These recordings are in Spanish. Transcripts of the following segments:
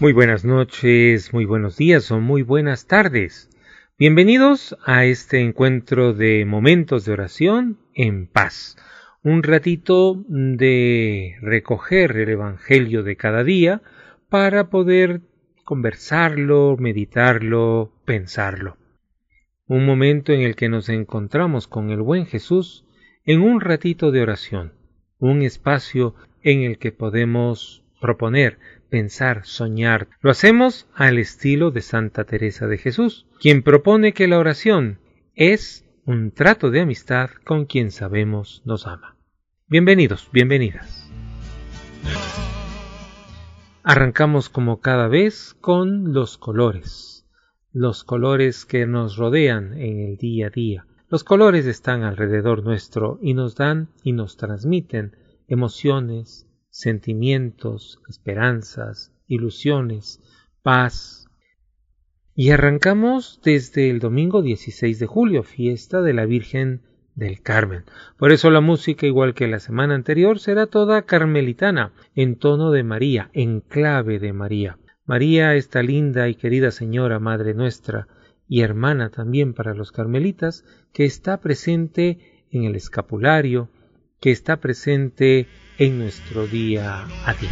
Muy buenas noches, muy buenos días o muy buenas tardes. Bienvenidos a este encuentro de momentos de oración en paz. Un ratito de recoger el Evangelio de cada día para poder conversarlo, meditarlo, pensarlo. Un momento en el que nos encontramos con el buen Jesús en un ratito de oración, un espacio en el que podemos proponer pensar, soñar. Lo hacemos al estilo de Santa Teresa de Jesús, quien propone que la oración es un trato de amistad con quien sabemos nos ama. Bienvenidos, bienvenidas. Arrancamos como cada vez con los colores, los colores que nos rodean en el día a día. Los colores están alrededor nuestro y nos dan y nos transmiten emociones, sentimientos, esperanzas, ilusiones, paz. Y arrancamos desde el domingo 16 de julio, fiesta de la Virgen del Carmen. Por eso la música, igual que la semana anterior, será toda carmelitana, en tono de María, en clave de María. María, esta linda y querida Señora, Madre nuestra, y hermana también para los carmelitas, que está presente en el escapulario, que está presente en nuestro día a día.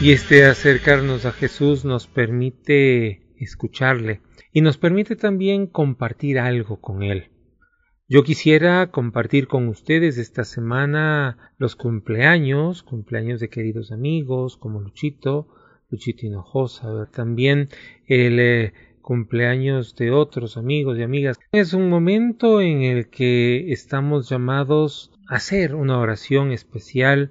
Y este acercarnos a Jesús nos permite escucharle y nos permite también compartir algo con Él. Yo quisiera compartir con ustedes esta semana los cumpleaños, cumpleaños de queridos amigos como Luchito, Luchito Hinojosa, también el eh, cumpleaños de otros amigos y amigas. Es un momento en el que estamos llamados hacer una oración especial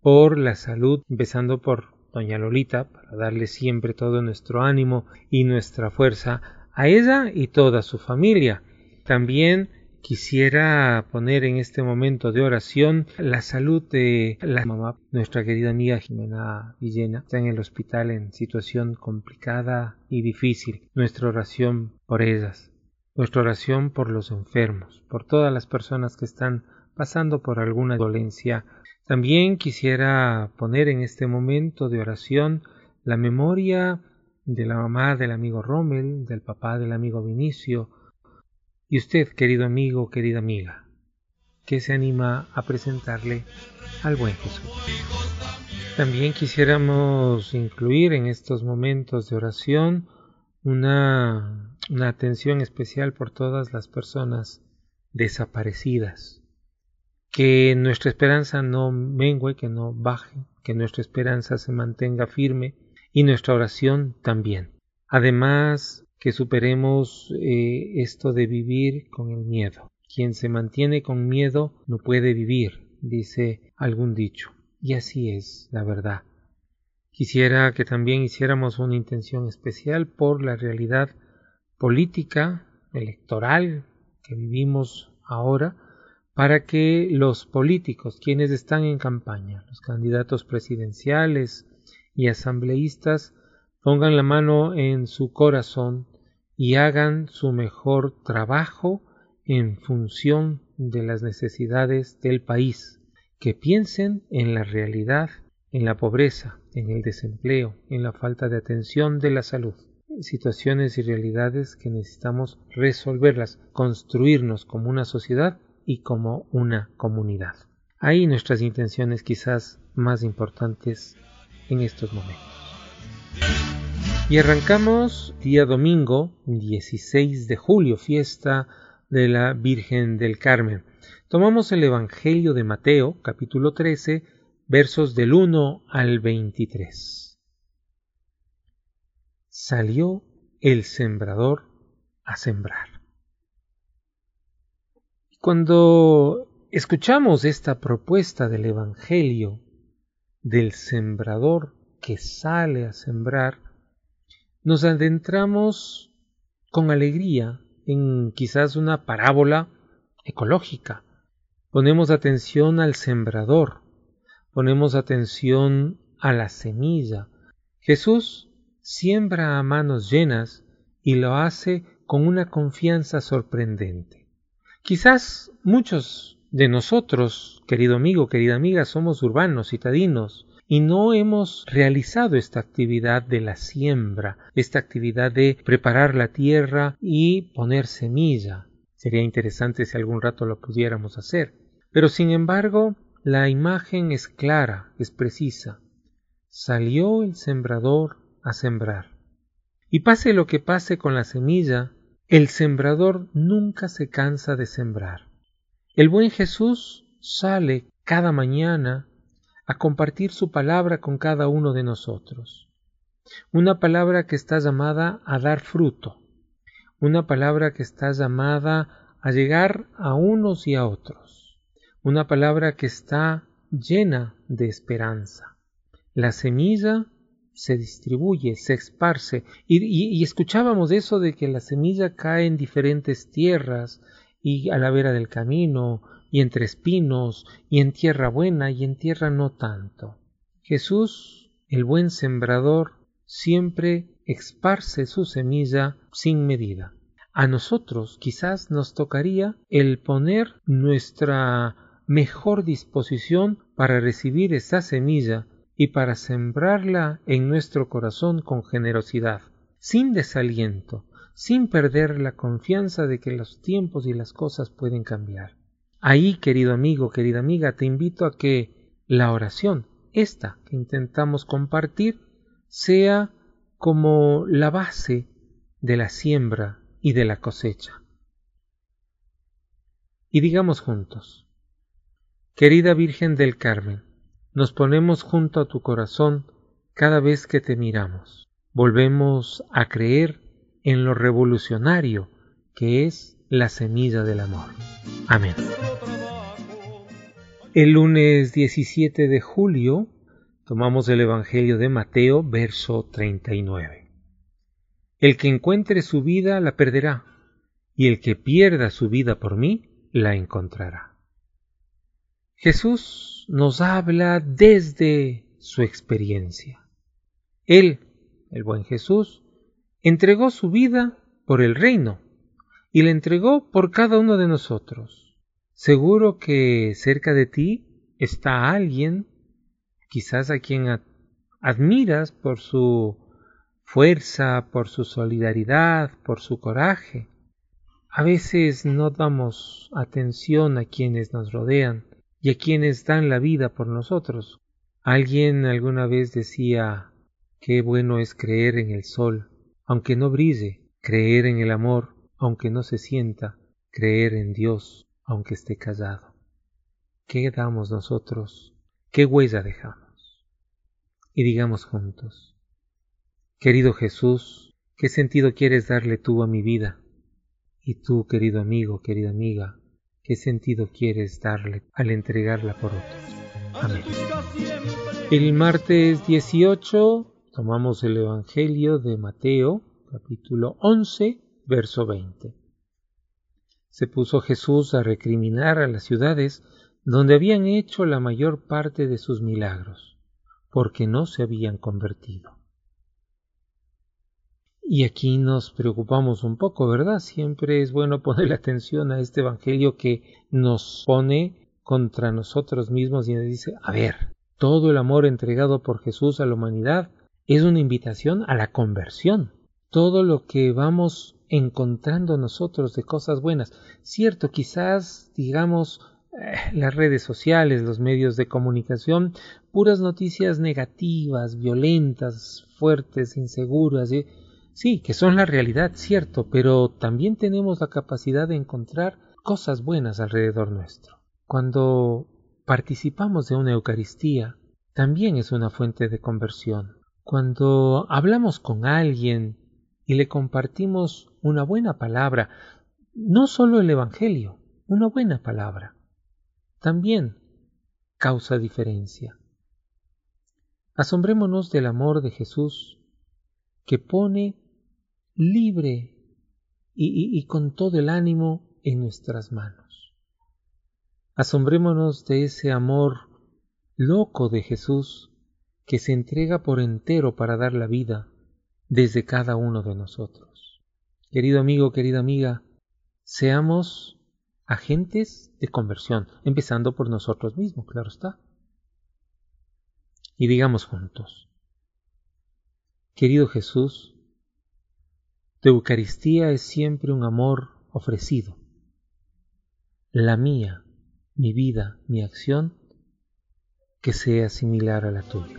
por la salud, empezando por doña Lolita, para darle siempre todo nuestro ánimo y nuestra fuerza a ella y toda su familia. También quisiera poner en este momento de oración la salud de la mamá, nuestra querida amiga Jimena Villena. Está en el hospital en situación complicada y difícil. Nuestra oración por ellas. Nuestra oración por los enfermos, por todas las personas que están pasando por alguna dolencia. También quisiera poner en este momento de oración la memoria de la mamá del amigo Rommel, del papá del amigo Vinicio, y usted, querido amigo, querida amiga, que se anima a presentarle al buen Jesús. También quisiéramos incluir en estos momentos de oración una, una atención especial por todas las personas desaparecidas, que nuestra esperanza no mengue, que no baje, que nuestra esperanza se mantenga firme y nuestra oración también. Además, que superemos eh, esto de vivir con el miedo. Quien se mantiene con miedo no puede vivir, dice algún dicho. Y así es, la verdad. Quisiera que también hiciéramos una intención especial por la realidad política, electoral que vivimos ahora, para que los políticos, quienes están en campaña, los candidatos presidenciales y asambleístas, pongan la mano en su corazón y hagan su mejor trabajo en función de las necesidades del país, que piensen en la realidad, en la pobreza, en el desempleo, en la falta de atención de la salud, situaciones y realidades que necesitamos resolverlas, construirnos como una sociedad y como una comunidad. Ahí nuestras intenciones quizás más importantes en estos momentos. Y arrancamos día domingo 16 de julio, fiesta de la Virgen del Carmen. Tomamos el Evangelio de Mateo, capítulo 13, versos del 1 al 23. Salió el sembrador a sembrar. Cuando escuchamos esta propuesta del Evangelio del sembrador que sale a sembrar, nos adentramos con alegría en quizás una parábola ecológica. Ponemos atención al sembrador, ponemos atención a la semilla. Jesús siembra a manos llenas y lo hace con una confianza sorprendente. Quizás muchos de nosotros, querido amigo, querida amiga, somos urbanos, citadinos, y no hemos realizado esta actividad de la siembra, esta actividad de preparar la tierra y poner semilla. Sería interesante si algún rato lo pudiéramos hacer. Pero sin embargo, la imagen es clara, es precisa. Salió el sembrador a sembrar. Y pase lo que pase con la semilla, el sembrador nunca se cansa de sembrar. El buen Jesús sale cada mañana a compartir su palabra con cada uno de nosotros. Una palabra que está llamada a dar fruto, una palabra que está llamada a llegar a unos y a otros, una palabra que está llena de esperanza. La semilla se distribuye, se esparce, y, escuchábamos eso de que la semilla cae en diferentes tierras y a la vera del camino, y entre espinos, y en tierra buena, y en tierra no tanto. Jesús, el buen sembrador, siempre esparce su semilla sin medida. A nosotros quizás nos tocaría el poner nuestra mejor disposición para recibir esa semilla y para sembrarla en nuestro corazón con generosidad, sin desaliento, sin perder la confianza de que los tiempos y las cosas pueden cambiar. Ahí, querido amigo, querida amiga, te invito a que la oración, esta que intentamos compartir, sea como la base de la siembra y de la cosecha. Y digamos juntos, querida Virgen del Carmen, nos ponemos junto a tu corazón cada vez que te miramos. Volvemos a creer en lo revolucionario que es la semilla del amor. Amén. El lunes 17 de julio tomamos el Evangelio de Mateo, verso 39. El que encuentre su vida la perderá, y el que pierda su vida por mí la encontrará. Jesús nos habla desde su experiencia. Él, el buen Jesús, entregó su vida por el reino y la entregó por cada uno de nosotros. Seguro que cerca de ti está alguien, quizás a quien admiras por su fuerza, por su solidaridad, por su coraje. A veces no damos atención a quienes nos rodean y a quienes dan la vida por nosotros. Alguien alguna vez decía qué bueno es creer en el sol, aunque no brille, creer en el amor, aunque no se sienta, creer en Dios, aunque esté callado. ¿Qué damos nosotros? ¿Qué huella dejamos? Y digamos juntos, querido Jesús, ¿qué sentido quieres darle tú a mi vida? Y tú, querido amigo, querida amiga, ¿qué sentido quieres darle al entregarla por otros? Amén. El martes 18 tomamos el Evangelio de Mateo, capítulo 11, verso 20 se puso Jesús a recriminar a las ciudades donde habían hecho la mayor parte de sus milagros, porque no se habían convertido. Y aquí nos preocupamos un poco, ¿verdad? Siempre es bueno poner atención a este Evangelio que nos pone contra nosotros mismos y nos dice, a ver, todo el amor entregado por Jesús a la humanidad es una invitación a la conversión. Todo lo que vamos encontrando nosotros de cosas buenas. Cierto, quizás, digamos, eh, las redes sociales, los medios de comunicación, puras noticias negativas, violentas, fuertes, inseguras, sí, que son la realidad, cierto, pero también tenemos la capacidad de encontrar cosas buenas alrededor nuestro. Cuando participamos de una Eucaristía, también es una fuente de conversión. Cuando hablamos con alguien y le compartimos una buena palabra, no solo el Evangelio, una buena palabra, también causa diferencia. Asombrémonos del amor de Jesús que pone libre y, con todo el ánimo en nuestras manos. Asombrémonos de ese amor loco de Jesús que se entrega por entero para dar la vida desde cada uno de nosotros. Querido amigo, querida amiga, seamos agentes de conversión, empezando por nosotros mismos, claro está. y digamos juntos, querido Jesús, tu Eucaristía es siempre un amor ofrecido. La mía, mi vida, mi acción, que sea similar a la tuya.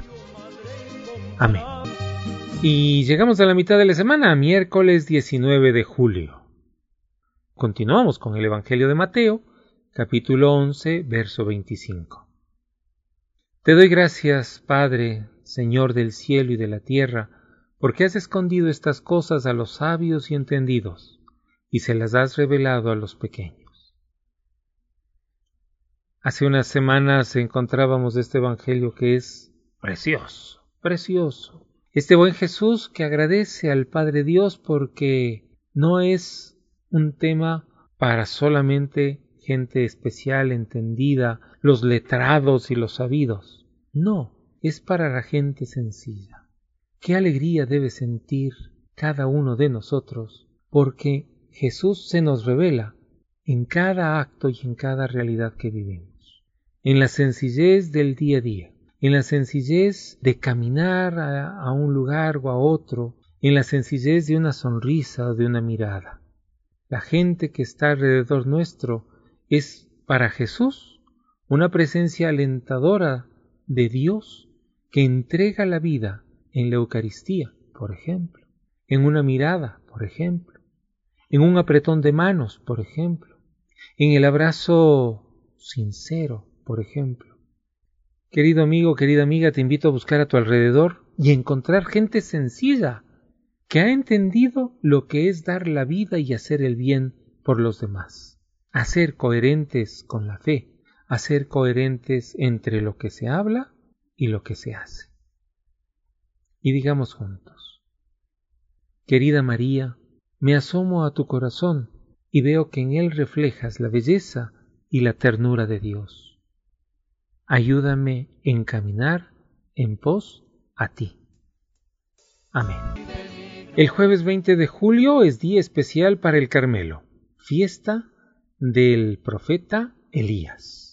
Amén. Y llegamos a la mitad de la semana, miércoles 19 de julio. Continuamos con el Evangelio de Mateo, capítulo 11, verso 25. Te doy gracias, Padre, Señor del cielo y de la tierra, porque has escondido estas cosas a los sabios y entendidos, y se las has revelado a los pequeños. Hace unas semanas encontrábamos este Evangelio que es precioso, precioso. Este buen Jesús que agradece al Padre Dios porque no es un tema para solamente gente especial, entendida, los letrados y los sabidos. No, es para la gente sencilla. Qué alegría debe sentir cada uno de nosotros, porque Jesús se nos revela en cada acto y en cada realidad que vivimos, en la sencillez del día a día, en la sencillez de caminar a, un lugar o a otro, en la sencillez de una sonrisa o de una mirada. La gente que está alrededor nuestro es para Jesús una presencia alentadora de Dios que entrega la vida en la Eucaristía, por ejemplo, en una mirada, por ejemplo, en un apretón de manos, por ejemplo, en el abrazo sincero, por ejemplo. Querido amigo, querida amiga, te invito a buscar a tu alrededor y encontrar gente sencilla que ha entendido lo que es dar la vida y hacer el bien por los demás, a ser coherentes con la fe, a ser coherentes entre lo que se habla y lo que se hace y digamos juntos, Querida María, me asomo a tu corazón y veo que en él reflejas la belleza y la ternura de Dios. Ayúdame en caminar en pos a ti. Amén. El jueves 20 de julio es día especial para el Carmelo, fiesta del profeta Elías.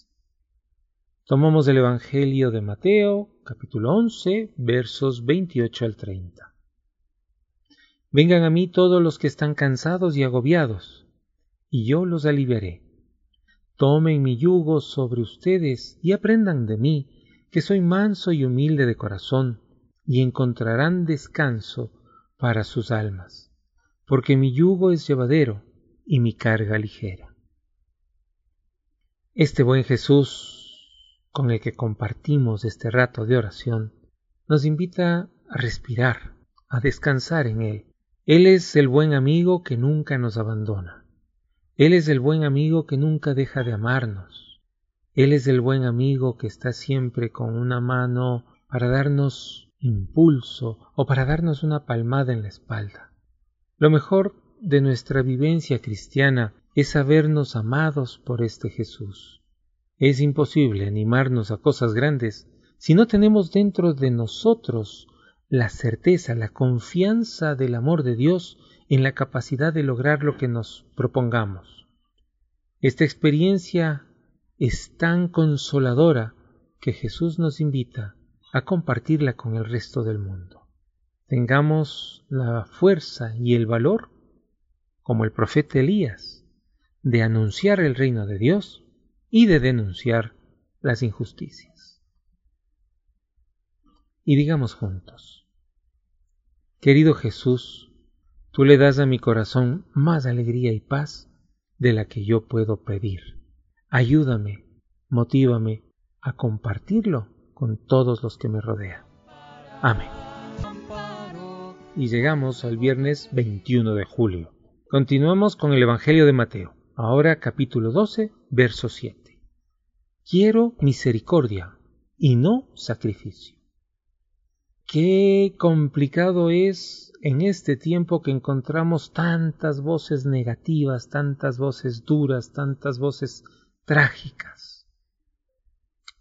Tomamos el Evangelio de Mateo, capítulo 11, versos 28 al 30. Vengan a mí todos los que están cansados y agobiados, y yo los aliviaré. Tomen mi yugo sobre ustedes y aprendan de mí, que soy manso y humilde de corazón, y encontrarán descanso para sus almas, porque mi yugo es llevadero y mi carga ligera. Este buen Jesús con el que compartimos este rato de oración, nos invita a respirar, a descansar en Él. Él es el buen amigo que nunca nos abandona. Él es el buen amigo que nunca deja de amarnos. Él es el buen amigo que está siempre con una mano para darnos impulso o para darnos una palmada en la espalda. Lo mejor de nuestra vivencia cristiana es sabernos amados por este Jesús. Es imposible animarnos a cosas grandes si no tenemos dentro de nosotros la certeza, la confianza del amor de Dios en la capacidad de lograr lo que nos propongamos. Esta experiencia es tan consoladora que Jesús nos invita a compartirla con el resto del mundo. Tengamos la fuerza y el valor, como el profeta Elías, de anunciar el reino de Dios y de denunciar las injusticias. Y digamos juntos, querido Jesús, tú le das a mi corazón más alegría y paz de la que yo puedo pedir. Ayúdame, motívame a compartirlo con todos los que me rodean. Amén. Y llegamos al viernes 21 de julio. Continuamos con el Evangelio de Mateo, ahora capítulo 12, verso 7. Quiero misericordia y no sacrificio. Qué complicado es en este tiempo que encontramos tantas voces negativas, tantas voces duras, tantas voces trágicas.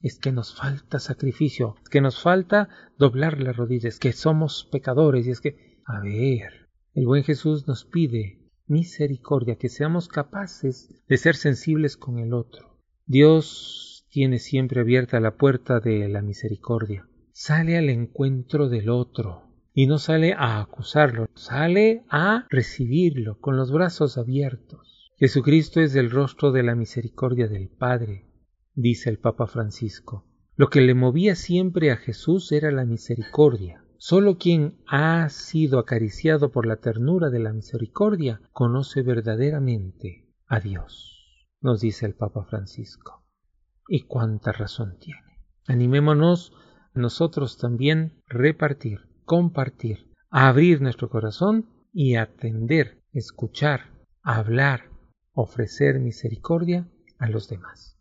Es que nos falta sacrificio, es que nos falta doblar las rodillas, que somos pecadores y es que, a ver, el buen Jesús nos pide misericordia, que seamos capaces de ser sensibles con el otro. Dios tiene siempre abierta la puerta de la misericordia. sale al encuentro del otro y no sale a acusarlo, sale a recibirlo con los brazos abiertos. Jesucristo es el rostro de la misericordia del Padre, dice el Papa Francisco. Lo que le movía siempre a Jesús era la misericordia. Solo quien ha sido acariciado por la ternura de la misericordia conoce verdaderamente a Dios, nos dice el Papa Francisco. Y cuánta razón tiene. Animémonos nosotros también repartir, compartir, abrir nuestro corazón y atender, escuchar, hablar, ofrecer misericordia a los demás.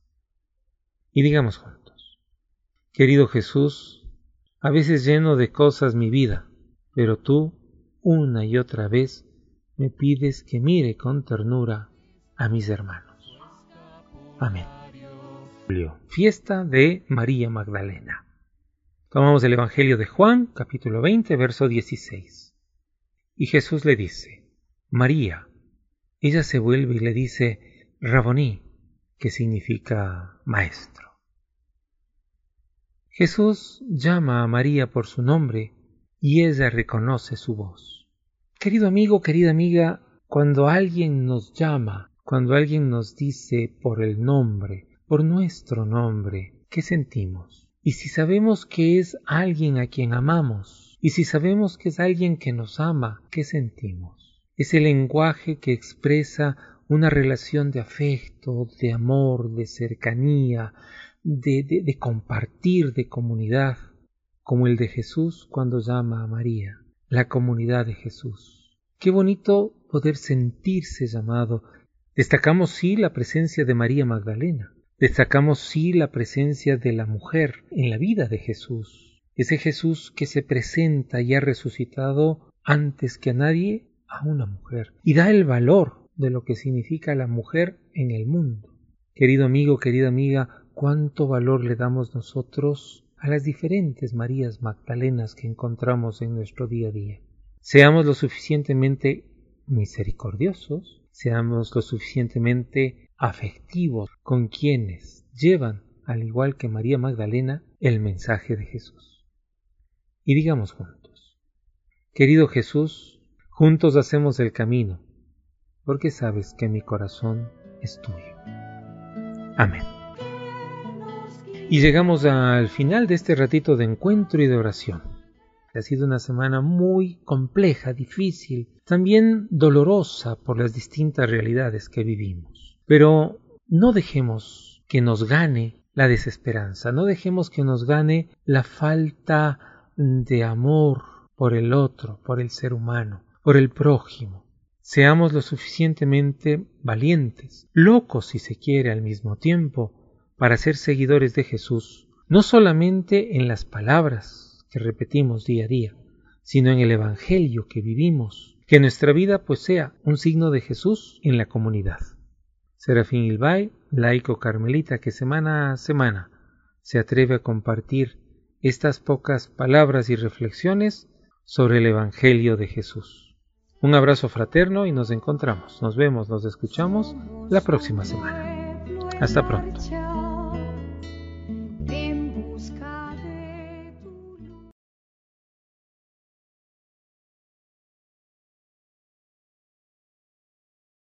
Y digamos juntos, querido Jesús, a veces lleno de cosas mi vida, pero tú, una y otra vez, me pides que mire con ternura a mis hermanos. Amén. Fiesta de María Magdalena. Tomamos el Evangelio de Juan, capítulo 20, verso 16. Y Jesús le dice, María. Ella se vuelve y le dice, Raboní, que significa maestro. Jesús llama a María por su nombre y ella reconoce su voz. Querido amigo, querida amiga, cuando alguien nos llama, cuando alguien nos dice por el nombre, por nuestro nombre, ¿qué sentimos? Y si sabemos que es alguien a quien amamos, y si sabemos que es alguien que nos ama, ¿qué sentimos? Es el lenguaje que expresa una relación de afecto, de amor, de cercanía, de, compartir, de comunidad, como el de Jesús cuando llama a María, la comunidad de Jesús. Qué bonito poder sentirse llamado. Destacamos sí la presencia de María Magdalena, Destacamos sí la presencia de la mujer en la vida de Jesús, ese Jesús que se presenta y ha resucitado antes que a nadie a una mujer y da el valor de lo que significa la mujer en el mundo. Querido amigo, querida amiga, cuánto valor le damos nosotros a las diferentes Marías Magdalenas que encontramos en nuestro día a día. Seamos lo suficientemente misericordiosos, seamos lo suficientemente afectivos con quienes llevan, al igual que María Magdalena, el mensaje de Jesús. Y digamos juntos, querido Jesús, juntos hacemos el camino, porque sabes que mi corazón es tuyo. Amén. Y llegamos al final de este ratito de encuentro y de oración. Ha sido una semana muy compleja, difícil, también dolorosa por las distintas realidades que vivimos. Pero no dejemos que nos gane la desesperanza, no dejemos que nos gane la falta de amor por el otro, por el ser humano, por el prójimo. Seamos lo suficientemente valientes, locos si se quiere al mismo tiempo, para ser seguidores de Jesús, no solamente en las palabras que repetimos día a día, sino en el Evangelio que vivimos, que nuestra vida pues sea un signo de Jesús en la comunidad. Serafín Ilbay, laico carmelita que semana a semana se atreve a compartir estas pocas palabras y reflexiones sobre el Evangelio de Jesús. Un abrazo fraterno y nos encontramos, nos vemos, nos escuchamos la próxima semana. Hasta pronto.